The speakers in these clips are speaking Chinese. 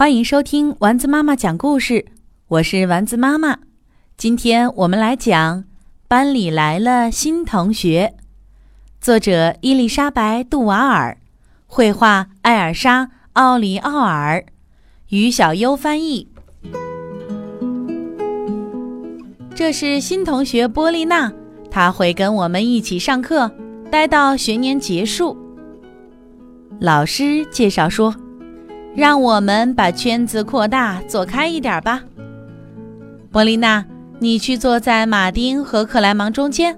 欢迎收听丸子妈妈讲故事，我是丸子妈妈。今天我们来讲《班里来了新同学》，作者伊丽莎白·杜瓦尔，绘画艾尔莎·奥里奥尔，于小优翻译。这是新同学波丽娜，她会跟我们一起上课，待到学年结束。老师介绍说。让我们把圈子扩大，做开一点吧。波丽娜，你去坐在马丁和克莱芒中间。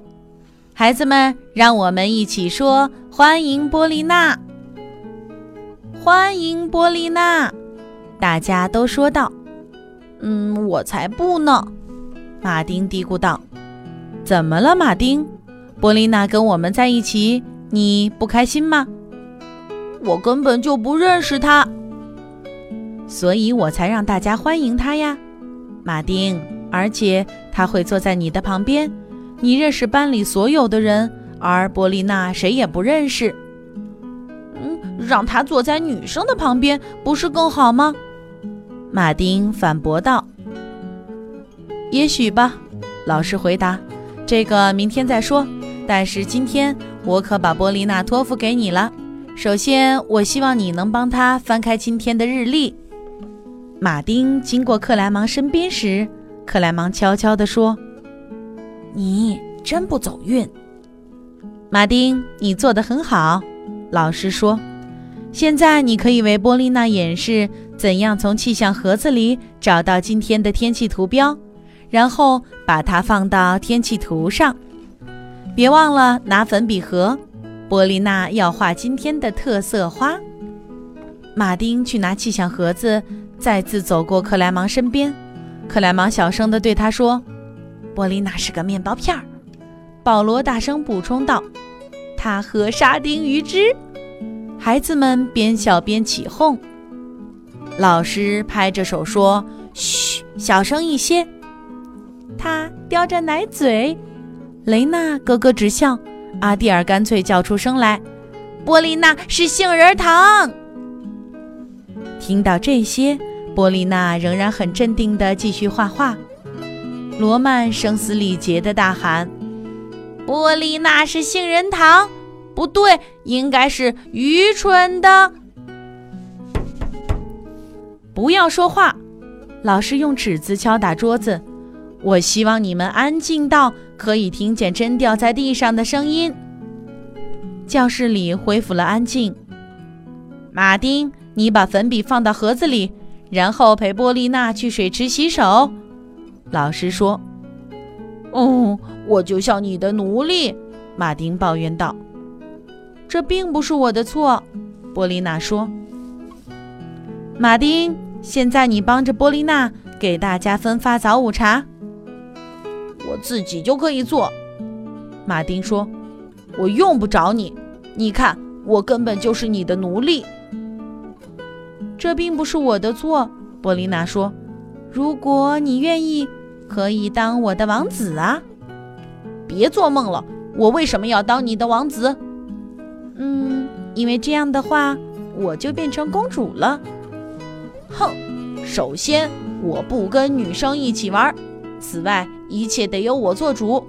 孩子们，让我们一起说：“欢迎波丽娜，欢迎波丽娜！”大家都说道：“嗯，我才不呢。”马丁嘀咕道：“怎么了，马丁？波丽娜跟我们在一起，你不开心吗？”我根本就不认识她。所以我才让大家欢迎他呀，马丁。而且他会坐在你的旁边，你认识班里所有的人，而波丽娜谁也不认识。嗯，让他坐在女生的旁边不是更好吗？马丁反驳道。也许吧，老师回答。这个明天再说。但是今天我可把波丽娜托付给你了。首先，我希望你能帮她翻开今天的日历。马丁经过克莱芒身边时，克莱芒悄悄地说：“你真不走运。”马丁，你做得很好。老师说：“现在你可以为波丽娜演示怎样从气象盒子里找到今天的天气图标，然后把它放到天气图上。别忘了拿粉笔盒。波丽娜要画今天的特色花。”马丁去拿气象盒子。再次走过克莱芒身边，克莱芒小声地对他说：“波丽娜是个面包片儿。”保罗大声补充道：“他喝沙丁鱼汁。”孩子们边笑边起哄。老师拍着手说：“嘘，小声一些。”他叼着奶嘴。雷娜咯咯直笑。阿蒂尔干脆叫出声来：“波丽娜是杏仁糖。”听到这些。波丽娜仍然很镇定地继续画画。罗曼声嘶力竭地大喊：“波丽娜是杏仁糖，不对，应该是愚蠢的。”不要说话！老师用尺子敲打桌子。我希望你们安静到可以听见针掉在地上的声音。教室里恢复了安静。马丁，你把粉笔放到盒子里。然后陪波丽娜去水池洗手，老师说：“哦，我就像你的奴隶。”马丁抱怨道。“这并不是我的错。”波丽娜说。“马丁，现在你帮着波丽娜给大家分发早午茶。”“我自己就可以做。”马丁说。“我用不着你，你看，我根本就是你的奴隶。”这并不是我的错，波丽娜说：“如果你愿意，可以当我的王子啊！”别做梦了，我为什么要当你的王子？嗯，因为这样的话，我就变成公主了。哼！首先，我不跟女生一起玩。此外，一切得由我做主。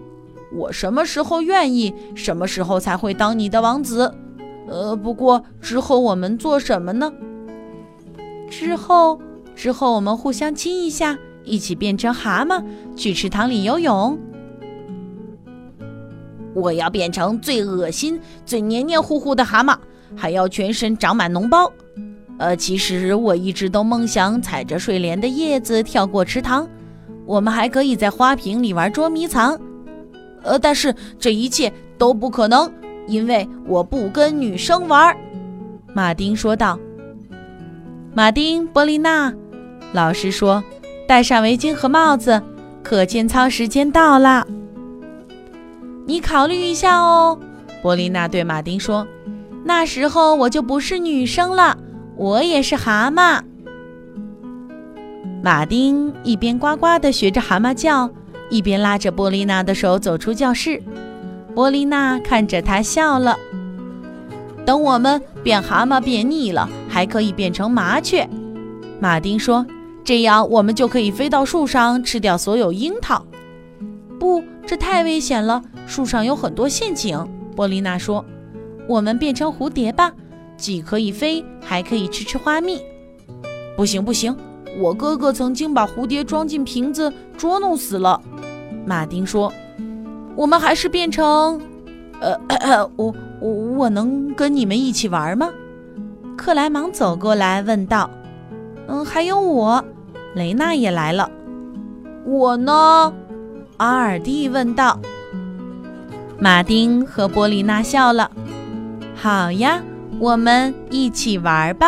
我什么时候愿意，什么时候才会当你的王子。呃，不过之后我们做什么呢？之后，之后我们互相亲一下，一起变成蛤蟆去池塘里游泳。我要变成最恶心、最黏黏糊糊的蛤蟆，还要全身长满脓包。呃，其实我一直都梦想踩着睡莲的叶子跳过池塘。我们还可以在花瓶里玩捉迷藏。呃，但是这一切都不可能，因为我不跟女生玩。”马丁说道。马丁·波丽娜，老师说：“戴上围巾和帽子，课间操时间到了。”你考虑一下哦，波丽娜对马丁说：“那时候我就不是女生了，我也是蛤蟆。”马丁一边呱呱地学着蛤蟆叫，一边拉着波丽娜的手走出教室。波丽娜看着他笑了。等我们变蛤蟆变腻了，还可以变成麻雀。马丁说：“这样我们就可以飞到树上吃掉所有樱桃。”不，这太危险了，树上有很多陷阱。波丽娜说：“我们变成蝴蝶吧，既可以飞，还可以吃吃花蜜。”不行不行，我哥哥曾经把蝴蝶装进瓶子捉弄死了。马丁说：“我们还是变成……呃，我我我能跟你们一起玩吗？”克莱芒走过来问道：“嗯，还有我，雷娜也来了。我呢？”阿尔蒂问道。马丁和波丽娜笑了。好呀，我们一起玩吧。